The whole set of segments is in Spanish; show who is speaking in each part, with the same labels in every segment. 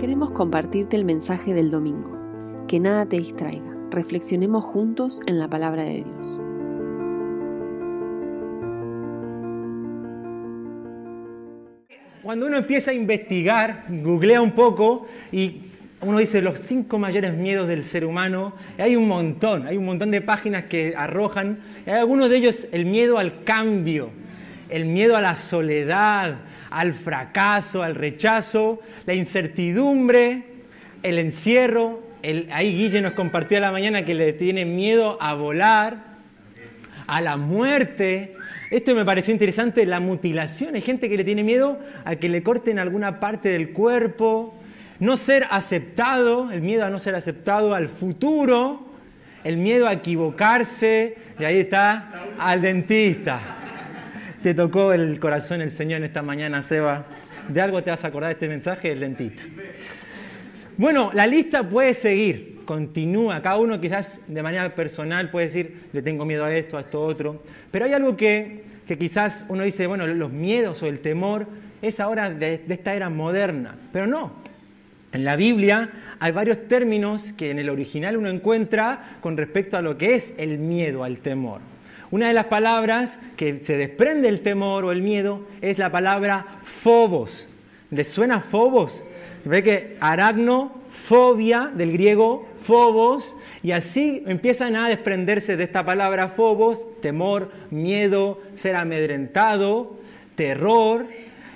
Speaker 1: Queremos compartirte el mensaje del domingo. Que nada te distraiga. Reflexionemos juntos en la palabra de Dios.
Speaker 2: Cuando uno empieza a investigar, googlea un poco y uno dice los cinco mayores miedos del ser humano, hay un montón, hay un montón de páginas que arrojan, hay algunos de ellos el miedo al cambio, el miedo a la soledad, al fracaso, al rechazo, la incertidumbre, el encierro. ahí Guille nos compartió a la mañana que le tiene miedo a volar, a la muerte. Esto me pareció interesante, la mutilación. Hay gente que le tiene miedo a que le corten alguna parte del cuerpo. No ser aceptado, el miedo a no ser aceptado al futuro, el miedo a equivocarse, y ahí está, al dentista. Te tocó el corazón el Señor en esta mañana, Seba. De algo te vas a acordar de este mensaje, el dentista. Bueno, la lista puede seguir, continúa. Cada uno quizás de manera personal puede decir, le tengo miedo a esto, a esto otro. Pero hay algo que, que quizás uno dice, bueno, los miedos o el temor es ahora de esta era moderna. Pero no, en la Biblia hay varios términos que en el original uno encuentra con respecto a lo que es el miedo, al temor. Una de las palabras que se desprende el temor o el miedo es la palabra phobos. ¿Les suena phobos? Ve que aracnofobia, del griego phobos, y así empiezan a desprenderse de esta palabra phobos, temor, miedo, ser amedrentado, terror,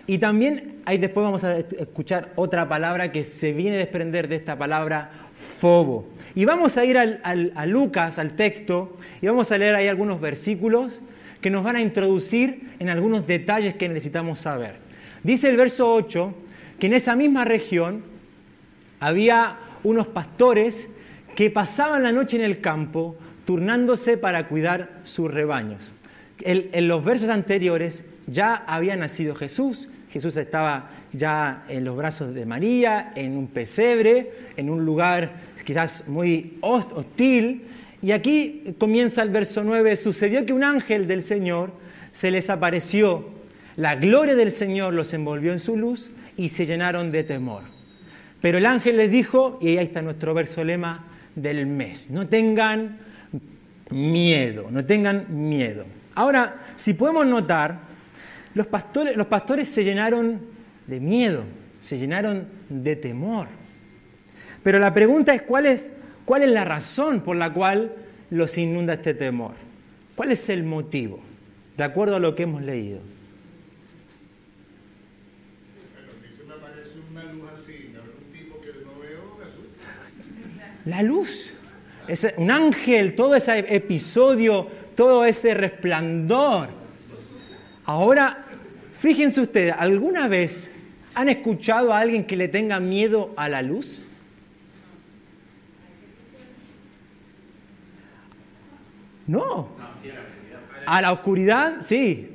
Speaker 2: y también ahí después vamos a escuchar otra palabra que se viene a desprender de esta palabra fobo. Y vamos a ir a Lucas, al texto, y vamos a leer ahí algunos versículos que nos van a introducir en algunos detalles que necesitamos saber. Dice el verso 8 que en esa misma región había unos pastores que pasaban la noche en el campo turnándose para cuidar sus rebaños. en los versos anteriores ya había nacido Jesús, Jesús estaba ya en los brazos de María, en un pesebre, en un lugar quizás muy hostil. Y aquí comienza el verso 9, sucedió que un ángel del Señor se les apareció, la gloria del Señor los envolvió en su luz y se llenaron de temor. Pero el ángel les dijo, y ahí está nuestro verso lema del mes, no tengan miedo, no tengan miedo. Ahora, si podemos notar, los pastores, se llenaron de miedo, se llenaron de temor. Pero la pregunta es ¿cuál, es cuál es la razón por la cual los inunda este temor. ¿Cuál es el motivo? De acuerdo a lo que hemos leído. La luz. Un ángel, todo ese episodio, todo ese resplandor. Ahora Fíjense ustedes, ¿alguna vez han escuchado a alguien que le tenga miedo a la luz? No. A la oscuridad, sí.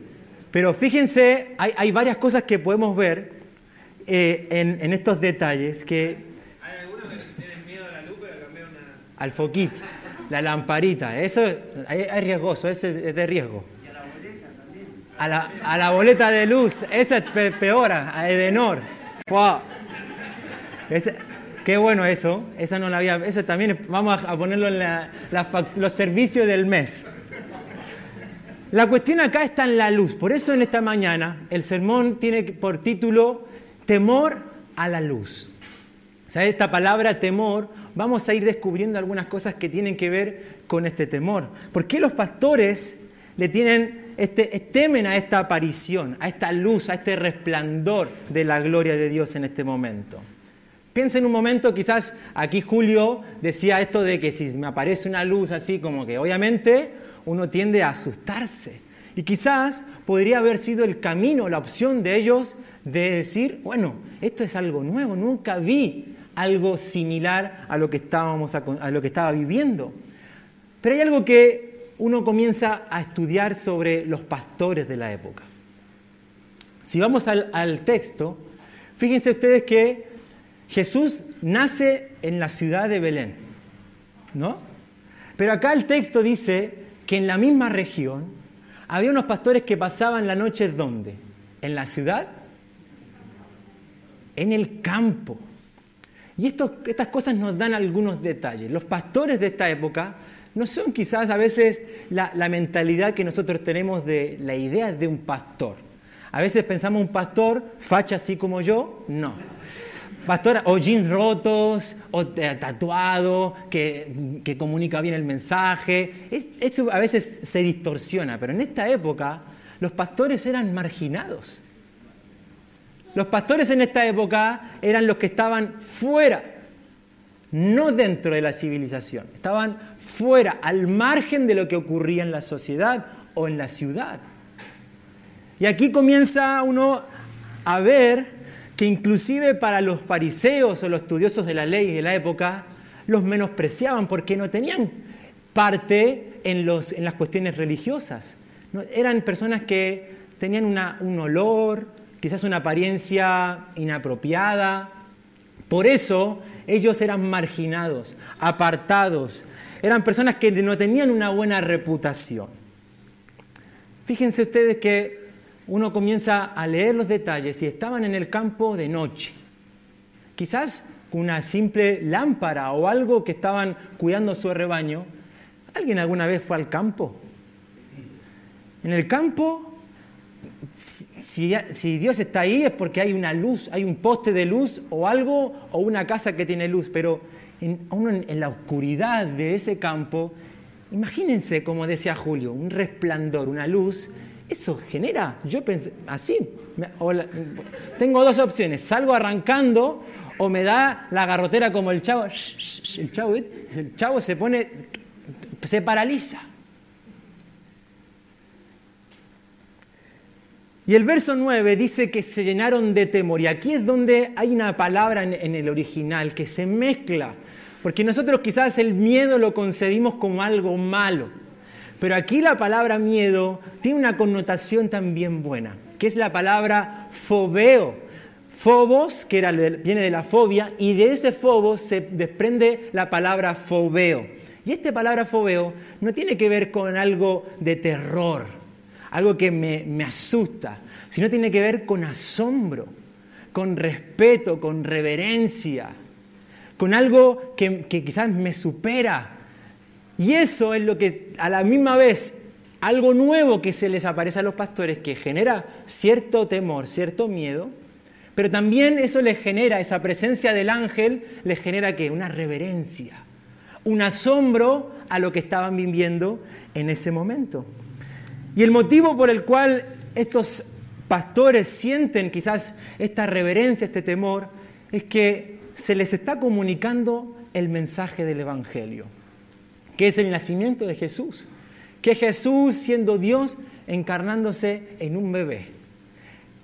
Speaker 2: Pero fíjense, hay, varias cosas que podemos ver eh, en, estos detalles que... Hay algunos que tienen miedo a la luz, pero una... Al foquito, la lamparita. Eso es, es riesgoso, eso es de riesgo a la, a la boleta de luz. Esa es peor, a Edenor. Wow. qué bueno eso. Esa no la había. Eso también vamos a ponerlo en los servicios del mes. La cuestión acá está en la luz. Por eso en esta mañana el sermón tiene por título Temor a la luz. ¿Sabes? Esta palabra temor, vamos a ir descubriendo algunas cosas que tienen que ver con este temor. ¿Por qué los pastores le tienen este, temen a esta aparición, a esta luz, a este resplandor de la gloria de Dios en este momento. Piensa en un momento, quizás aquí Julio decía esto de que si me aparece una luz así como que obviamente uno tiende a asustarse. Y quizás podría haber sido el camino, la opción de ellos de decir, bueno, esto es algo nuevo, nunca vi algo similar a lo que, estábamos, a lo que estaba viviendo. Pero hay algo que uno comienza a estudiar sobre los pastores de la época. Si vamos al, texto, fíjense ustedes que Jesús nace en la ciudad de Belén, ¿no? Pero acá el texto dice que en la misma región había unos pastores que pasaban la noche ¿dónde? ¿En la ciudad? En el campo. Y estas cosas nos dan algunos detalles. Los pastores de esta época no son quizás a veces la, la mentalidad que nosotros tenemos de la idea de un pastor. A veces pensamos un pastor facha así como yo, no. Pastor o jeans rotos, o tatuado, que, que comunica bien el mensaje. eso a veces se distorsiona, pero en esta época los pastores eran marginados. Los pastores en esta época eran los que estaban fuera, no dentro de la civilización, estaban fuera, al margen de lo que ocurría en la sociedad o en la ciudad. Y aquí comienza uno a ver que inclusive para los fariseos o los estudiosos de la ley de la época, los menospreciaban porque no tenían parte en, los, en las cuestiones religiosas. Eran personas que tenían un olor, quizás una apariencia inapropiada. Por eso ellos eran marginados, apartados. Eran personas que no tenían una buena reputación. Fíjense ustedes que uno comienza a leer los detalles y estaban en el campo de noche. Quizás con una simple lámpara o algo que estaban cuidando su rebaño. ¿Alguien alguna vez fue al campo? En el campo, si, Dios está ahí es porque hay una luz, hay un poste de luz o algo, o una casa que tiene luz, pero en, en, la oscuridad de ese campo, imagínense, como decía Julio, un resplandor, una luz, eso genera, yo pensé, así, tengo dos opciones, salgo arrancando o me da la garrotera como el chavo, el chavo, el chavo se pone, se paraliza. Y el verso 9 dice que se llenaron de temor. Y aquí es donde hay una palabra en, el original que se mezcla. Porque nosotros quizás el miedo lo concebimos como algo malo. Pero aquí la palabra miedo tiene una connotación también buena, que es la palabra fobeo. Fobos, que viene de la fobia, y de ese fobos se desprende la palabra fobeo. Y esta palabra fobeo no tiene que ver con algo de terror, algo que me, asusta, sino tiene que ver con asombro, con respeto, con reverencia, con algo que, que quizás me supera. Y eso es lo que a la misma vez algo nuevo que se les aparece a los pastores que genera cierto temor, cierto miedo, pero también eso les genera, esa presencia del ángel les genera que una reverencia, un asombro a lo que estaban viviendo en ese momento. Y el motivo por el cual estos pastores sienten quizás esta reverencia, este temor, es que se les está comunicando el mensaje del Evangelio, que es el nacimiento de Jesús, que Jesús siendo Dios encarnándose en un bebé,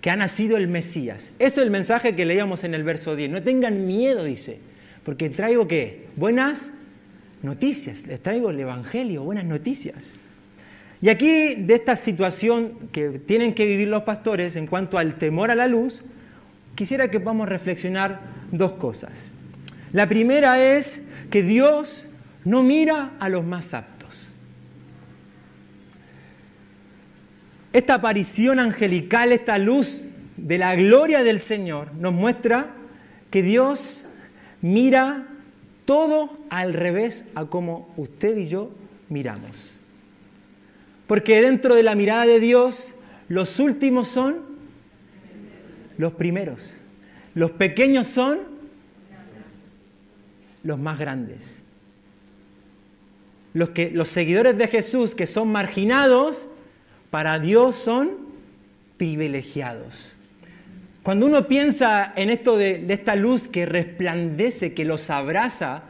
Speaker 2: que ha nacido el Mesías. Eso es el mensaje que leíamos en el verso 10. No tengan miedo, dice, porque traigo qué? Buenas noticias, les traigo el Evangelio, buenas noticias. Y aquí, de esta situación que tienen que vivir los pastores en cuanto al temor a la luz, quisiera que podamos reflexionar dos cosas. La primera es que Dios no mira a los más aptos. Esta aparición angelical, esta luz de la gloria del Señor, nos muestra que Dios mira todo al revés a como usted y yo miramos. Porque dentro de la mirada de Dios, los últimos son los primeros. Los pequeños son los más grandes. Los, que, los seguidores de Jesús que son marginados, para Dios son privilegiados. Cuando uno piensa en esto de, de esta luz que resplandece, que los abraza,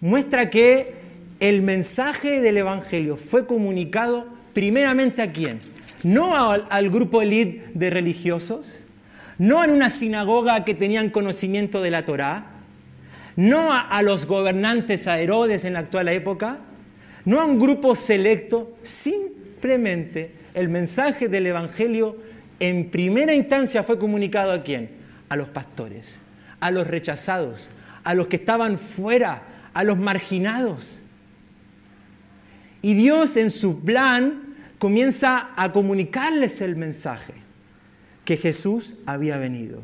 Speaker 2: muestra que el mensaje del Evangelio fue comunicado primeramente a quién? No al, grupo elite de religiosos, no en una sinagoga que tenían conocimiento de la Torá, no a, a los gobernantes, a Herodes en la actual época, no a un grupo selecto, simplemente el mensaje del Evangelio en primera instancia fue comunicado a quién? A los pastores, a los rechazados, a los que estaban fuera, a los marginados. Y Dios en su plan comienza a comunicarles el mensaje que Jesús había venido.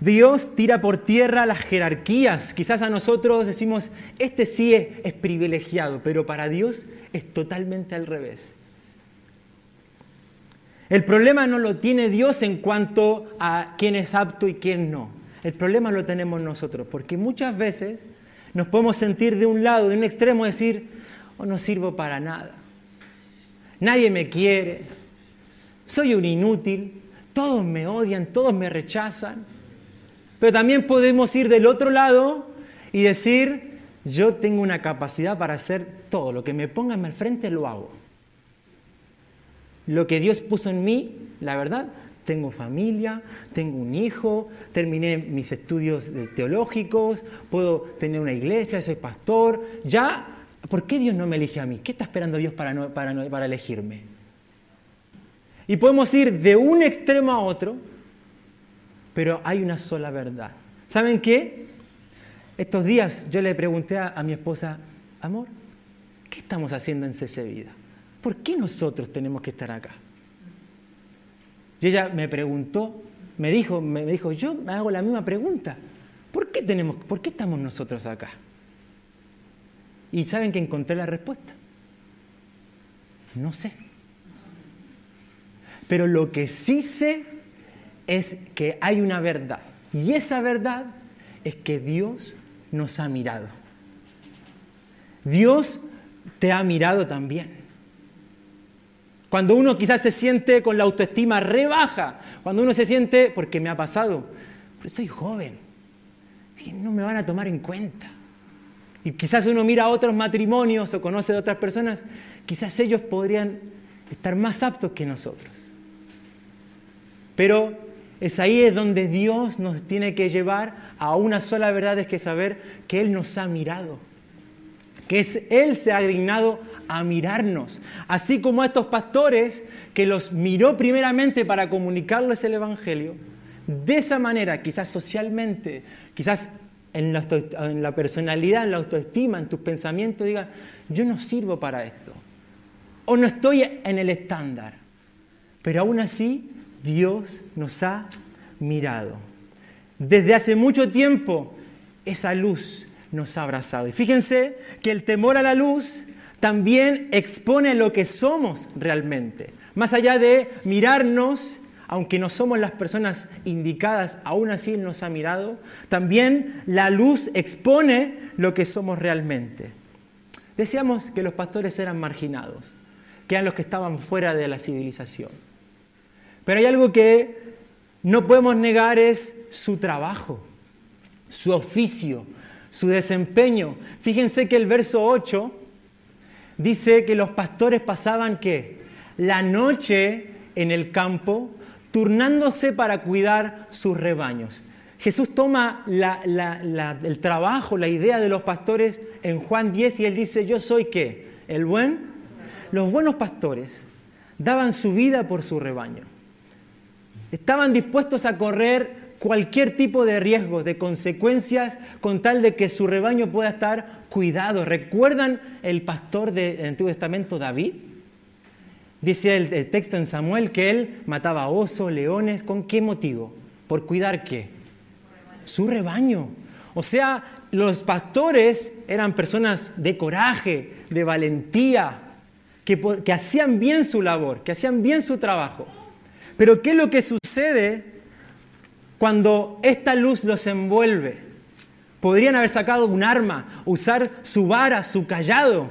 Speaker 2: Dios tira por tierra las jerarquías. Quizás a nosotros decimos, este sí es, es, privilegiado, pero para Dios es totalmente al revés. El problema no lo tiene Dios en cuanto a quién es apto y quién no. El problema lo tenemos nosotros, porque muchas veces nos podemos sentir de un lado, de un extremo, decir, oh, no sirvo para nada. Nadie me quiere. Soy un inútil. Todos me odian, todos me rechazan. Pero también podemos ir del otro lado y decir, yo tengo una capacidad para hacer todo. Lo que me pongan al frente lo hago lo que Dios puso en mí, la verdad, tengo familia, tengo un hijo, terminé mis estudios teológicos, puedo tener una iglesia, soy pastor, ya, ¿por qué Dios no me elige a mí? ¿Qué está esperando Dios para, para, para elegirme? Y podemos ir de un extremo a otro, pero hay una sola verdad. ¿Saben qué? Estos días yo le pregunté a, a mi esposa, amor, ¿qué estamos haciendo en CC Vida? ¿por qué nosotros tenemos que estar acá? Y ella me preguntó, me dijo, me dijo, yo me hago la misma pregunta. ¿Por qué, tenemos, ¿Por qué estamos nosotros acá? Y saben que encontré la respuesta. No sé. Pero lo que sí sé es que hay una verdad. Y esa verdad es que Dios nos ha mirado. Dios te ha mirado también. Cuando uno quizás se siente con la autoestima rebaja, cuando uno se siente, porque me ha pasado, soy joven, no me van a tomar en cuenta. Y quizás uno mira a otros matrimonios o conoce de otras personas, quizás ellos podrían estar más aptos que nosotros. Pero es ahí es donde Dios nos tiene que llevar a una sola verdad, es que saber que Él nos ha mirado, que es, Él se ha dignado a mirarnos. Así como a estos pastores que los miró primeramente para comunicarles el Evangelio, de esa manera, quizás socialmente, quizás en la, personalidad, en la autoestima, en tus pensamientos, diga, yo no sirvo para esto. O no estoy en el estándar. Pero aún así, Dios nos ha mirado. Desde hace mucho tiempo, esa luz nos ha abrazado. Y fíjense que el temor a la luz también expone lo que somos realmente. Más allá de mirarnos, aunque no somos las personas indicadas, aún así nos ha mirado, también la luz expone lo que somos realmente. Decíamos que los pastores eran marginados, que eran los que estaban fuera de la civilización. Pero hay algo que no podemos negar es su trabajo, su oficio, su desempeño. Fíjense que el verso 8 dice que los pastores pasaban qué? La noche en el campo, turnándose para cuidar sus rebaños. Jesús toma el trabajo, la idea de los pastores en Juan 10 y él dice, yo soy qué? El buen. Los buenos pastores daban su vida por su rebaño. Estaban dispuestos a correr cualquier tipo de riesgo, de consecuencias, con tal de que su rebaño pueda estar cuidado. ¿Recuerdan el pastor del Antiguo Testamento, David? Dice el, texto en Samuel que él mataba osos, leones, ¿con qué motivo? ¿Por cuidar qué? Su rebaño. O sea, los pastores eran personas de coraje, de valentía, que, que hacían bien su labor, que hacían bien su trabajo. Pero ¿qué es lo que sucede cuando esta luz los envuelve. Podrían haber sacado un arma, usar su vara, su callado.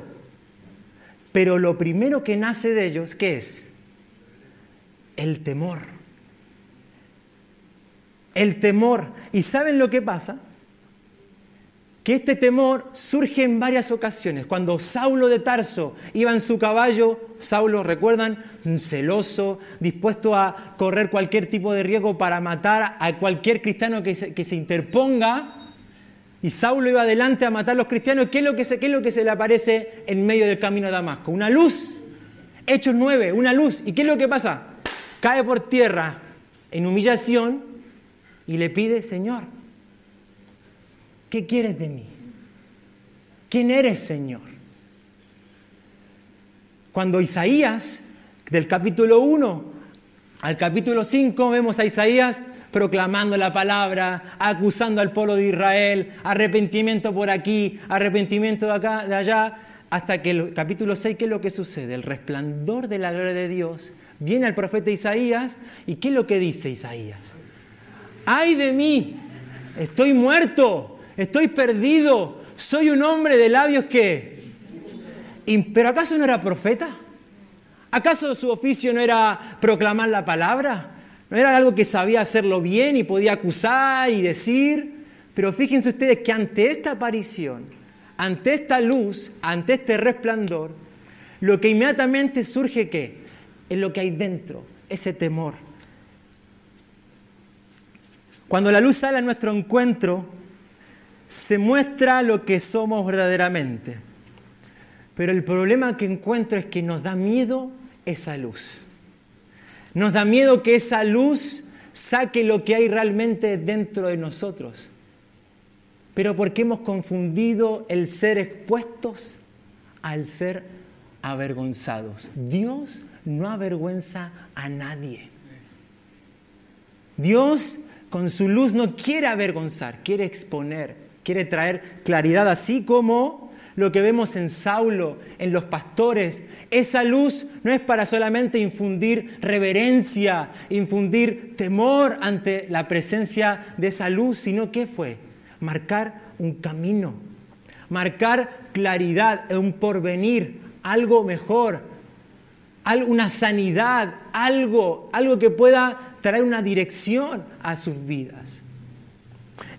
Speaker 2: Pero lo primero que nace de ellos, ¿qué es? El temor. El temor. ¿Y saben lo que pasa? Que este temor surge en varias ocasiones. Cuando Saulo de Tarso iba en su caballo, Saulo, recuerdan, celoso, dispuesto a correr cualquier tipo de riesgo para matar a cualquier cristiano que se, que se interponga. Y Saulo iba adelante a matar a los cristianos. ¿Qué es, lo que se, ¿Qué es lo que se le aparece en medio del camino de Damasco? Una luz. Hechos 9, una luz. ¿Y qué es lo que pasa? Cae por tierra en humillación y le pide, Señor, ¿Qué quieres de mí? ¿Quién eres, Señor? Cuando Isaías, del capítulo 1, Al capítulo 5 vemos a Isaías proclamando la palabra, acusando al pueblo de Israel, arrepentimiento por aquí, arrepentimiento de acá, de allá, hasta que el capítulo 6, ¿qué es lo que sucede? El resplandor de la gloria de Dios viene al profeta Isaías y ¿qué es lo que dice Isaías? ¡Ay de mí! Estoy muerto, estoy perdido, soy un hombre de labios que... ¿Pero acaso no era profeta? ¿Acaso su oficio no era proclamar la palabra? ¿No era algo que sabía hacerlo bien y podía acusar y decir? Pero fíjense ustedes que ante esta aparición, ante esta luz, ante este resplandor, lo que inmediatamente surge qué? Es lo que hay dentro, ese temor. Cuando la luz sale a nuestro encuentro, se muestra lo que somos verdaderamente. Pero el problema que encuentro es que nos da miedo esa luz. Nos da miedo que esa luz saque lo que hay realmente dentro de nosotros. Pero porque hemos confundido el ser expuestos al ser avergonzados. Dios no avergüenza a nadie. Dios con su luz no quiere avergonzar, quiere exponer, quiere traer claridad, así como lo que vemos en Saulo, en los pastores, esa luz no es para solamente infundir reverencia, infundir temor ante la presencia de esa luz, sino que fue marcar un camino, marcar claridad, un porvenir, algo mejor, una sanidad, algo, algo que pueda traer una dirección a sus vidas.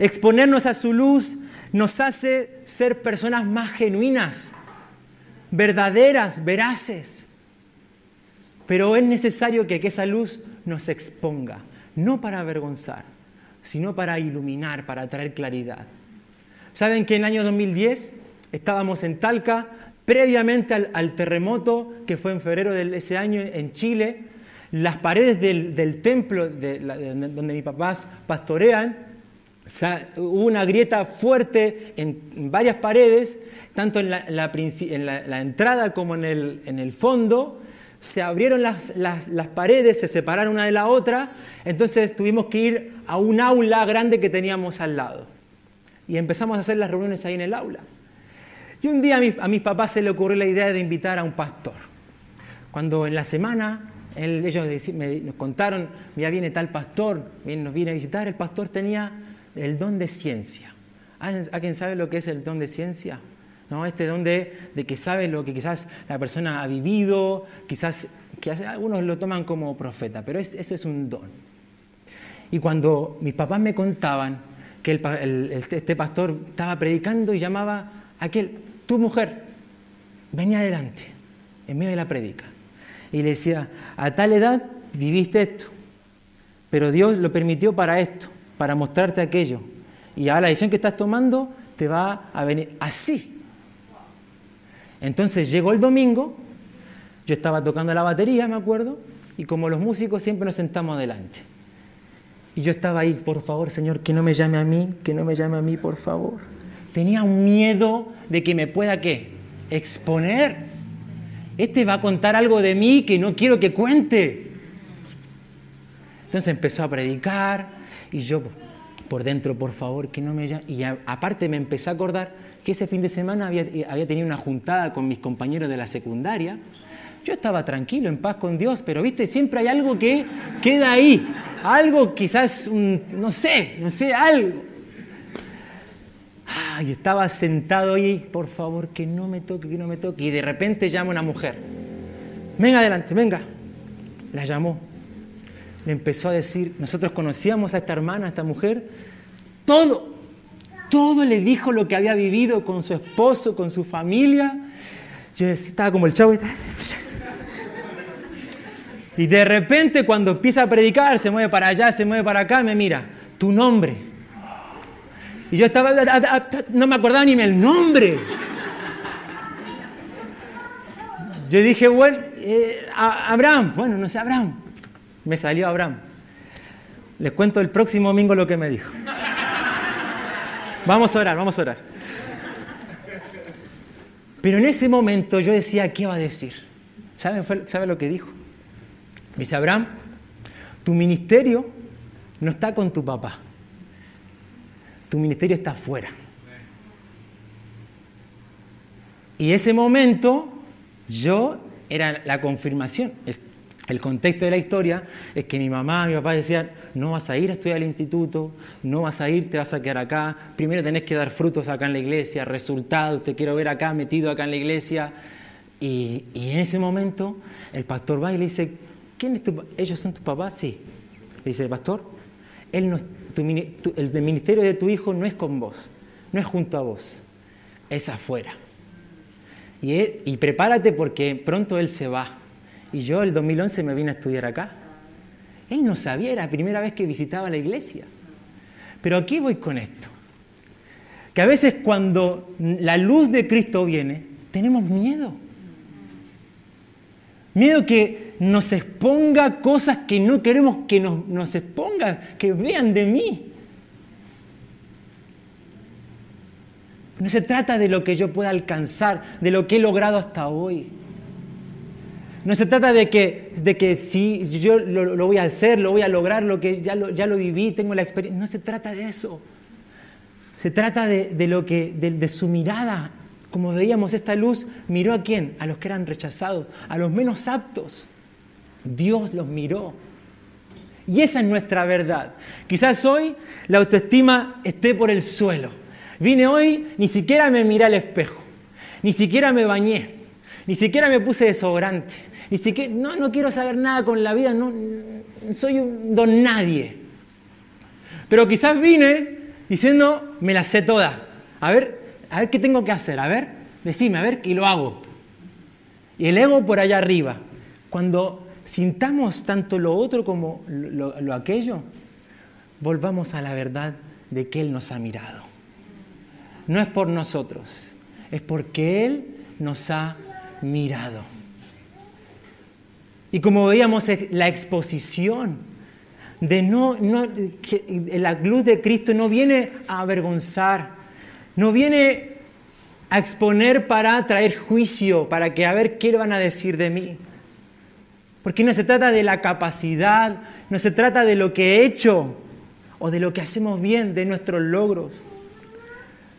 Speaker 2: Exponernos a su luz nos hace ser personas más genuinas, verdaderas, veraces. Pero es necesario que, esa luz nos exponga, no para avergonzar, sino para iluminar, para traer claridad. ¿Saben que en el año 2010 estábamos en Talca, previamente al, terremoto que fue en febrero de ese año en Chile? Las paredes del, templo de, donde mis papás pastorean, hubo una grieta fuerte en varias paredes tanto en la, entrada como en el, fondo, se abrieron las, paredes, se separaron una de la otra, entonces tuvimos que ir a un aula grande que teníamos al lado. Y empezamos a hacer las reuniones ahí en el aula. Y un día a, mis papás se le ocurrió la idea de invitar a un pastor. Cuando en la semana ellos nos contaron, ya viene tal pastor, nos viene a visitar, el pastor tenía el don de ciencia. ¿Alguien sabe lo que es el don de ciencia? ¿no? Este don de, que sabe lo que quizás la persona ha vivido, quizás que algunos lo toman como profeta, pero eso es un don. Y cuando mis papás me contaban que este pastor estaba predicando y llamaba a aquel, tu mujer, venía adelante, en medio de la predica. Y le decía, a tal edad viviste esto, pero Dios lo permitió para esto, para mostrarte aquello. Y ahora la decisión que estás tomando te va a venir así. Entonces llegó el domingo, yo estaba tocando la batería, me acuerdo, y como los músicos siempre nos sentamos adelante. Y yo estaba ahí, por favor, Señor, que no me llame a mí, que no me llame a mí, por favor. Tenía un miedo de que me pueda, ¿qué? Exponer. Este va a contar algo de mí que no quiero que cuente. Entonces empezó a predicar y yo por dentro, por favor, que no me llame. Y aparte me empecé a acordar que ese fin de semana había, había tenido una juntada con mis compañeros de la secundaria. Yo estaba tranquilo, en paz con Dios, pero viste, siempre hay algo que queda ahí. Algo quizás, no sé, no sé, algo. Ay, estaba sentado ahí, por favor, que no me toque, que no me toque. Y de repente llama una mujer. Venga adelante, venga. La llamó. Le empezó a decir, nosotros conocíamos a esta hermana, a esta mujer, todo, todo le dijo lo que había vivido con su esposo, con su familia. Yo estaba como el chavo. Y de repente cuando empieza a predicar, se mueve para allá, se mueve para acá, me mira, tu nombre. Y yo estaba, no me acordaba ni el nombre. Yo dije, bueno, eh, Abraham, bueno, no sé, Abraham. Me salió Abraham. Les cuento el próximo domingo lo que me dijo. Vamos a orar, vamos a orar. Pero en ese momento yo decía, ¿qué va a decir? ¿Sabe, ¿Sabe lo que dijo? dice, Abraham, Tu ministerio no está con tu papá. Tu ministerio está afuera. Y ese momento yo era la confirmación. El, contexto de la historia es que mi mamá, mi papá decían, no vas a ir a estudiar al instituto, no vas a ir, te vas a quedar acá, primero tenés que dar frutos acá en la iglesia, resultados, te quiero ver acá, metido acá en la iglesia. Y, en ese momento el pastor va y le dice, ¿quién es tu ¿Ellos son tus papás? Sí. Le dice pastor, él no, el ministerio de tu hijo no es con vos, no es junto a vos, es afuera. Y, prepárate porque pronto él se va. Y yo el 2011 me vine a estudiar acá. Él no sabía, era la primera vez que visitaba la iglesia. Pero aquí voy con esto. Que a veces cuando la luz de Cristo viene, tenemos miedo. Miedo que nos exponga cosas que no queremos que nos, nos exponga, que vean de mí. No se trata de lo que yo pueda alcanzar, de lo que he logrado hasta hoy. No se trata de que, de que si yo lo, voy a hacer, lo voy a lograr, lo que ya lo, ya lo viví, tengo la experiencia. No se trata de eso. Se trata de, lo que, de, su mirada. Como veíamos, esta luz miró a quién? A los que eran rechazados, a los menos aptos. Dios los miró. Y esa es nuestra verdad. Quizás hoy la autoestima esté por el suelo. Vine hoy, ni siquiera me miré al espejo, ni siquiera me bañé, ni siquiera me puse desodorante, ni siquiera, no, no quiero saber nada con la vida, no, soy un don nadie. Pero quizás vine diciendo, me la sé toda. A ver, a ver qué tengo que hacer, a ver, decime, a ver, y lo hago. Y el ego por allá arriba. Cuando sintamos tanto lo otro como lo aquello, volvamos a la verdad de que Él nos ha mirado no es por nosotros, es porque Él nos ha mirado. Y como veíamos, la exposición de no, no la luz de Cristo no viene a avergonzar, no viene a exponer para traer juicio, para que a ver qué van a decir de mí. Porque no se trata de la capacidad, no se trata de lo que he hecho o de lo que hacemos bien, de nuestros logros.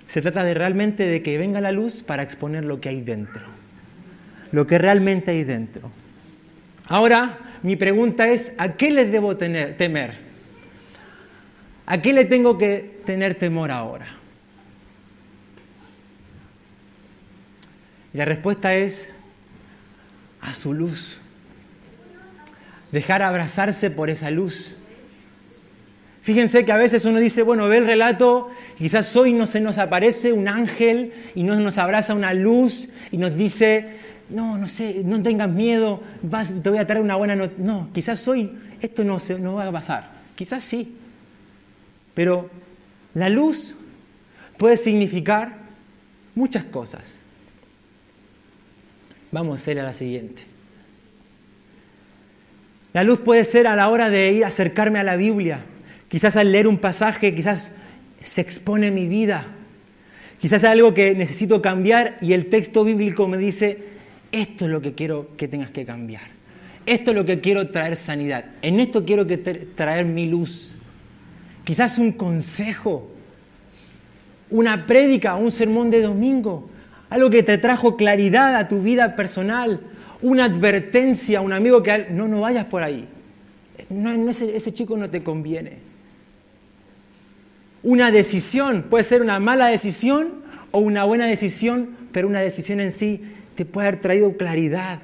Speaker 2: Se trata de realmente de que venga la luz para exponer lo que hay dentro, lo que realmente hay dentro. Ahora, mi pregunta es, ¿a qué les debo temer? ¿A qué le tengo que tener temor ahora? Y la respuesta es a su luz. Dejar abrazarse por esa luz. Fíjense que a veces uno dice, bueno, ve el relato, quizás hoy no se nos aparece un ángel y no nos abraza una luz y nos dice, no, no sé, no tengas miedo, vas, te voy a traer una buena noticia. No, quizás hoy esto no, se, no va a pasar, quizás sí. Pero la luz puede significar muchas cosas. Vamos a hacer a la siguiente. La luz puede ser a la hora de ir a acercarme a la Biblia Quizás al leer un pasaje, quizás se expone mi vida. Quizás algo que necesito cambiar y el texto bíblico me dice, esto es lo que quiero que tengas que cambiar. Esto es lo que quiero traer sanidad. En esto quiero que traer mi luz. Quizás un consejo, una prédica, un sermón de domingo, algo que te trajo claridad a tu vida personal, una advertencia, un amigo que no, no vayas por ahí. No, ese chico no te conviene una decisión. Puede ser una mala decisión o una buena decisión, pero una decisión en sí puede haber traído claridad,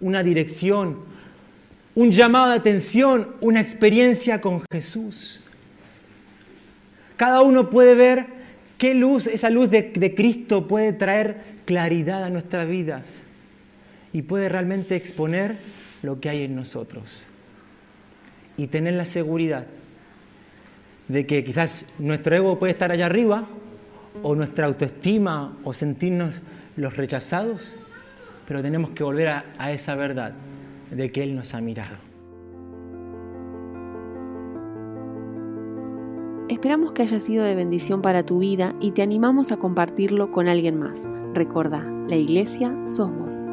Speaker 2: una dirección, un llamado de atención, una experiencia con Jesús. Cada uno puede ver qué luz, esa luz de Cristo puede traer claridad a nuestras vidas y puede realmente exponer lo que hay en nosotros y tener la seguridad de que quizás nuestro ego puede estar allá arriba, o nuestra autoestima, o sentirnos los rechazados, pero tenemos que volver a, esa verdad de que Él nos ha mirado.
Speaker 1: Esperamos que haya sido de bendición para tu vida y te animamos a compartirlo con alguien más. Recuerda, la iglesia sos vos.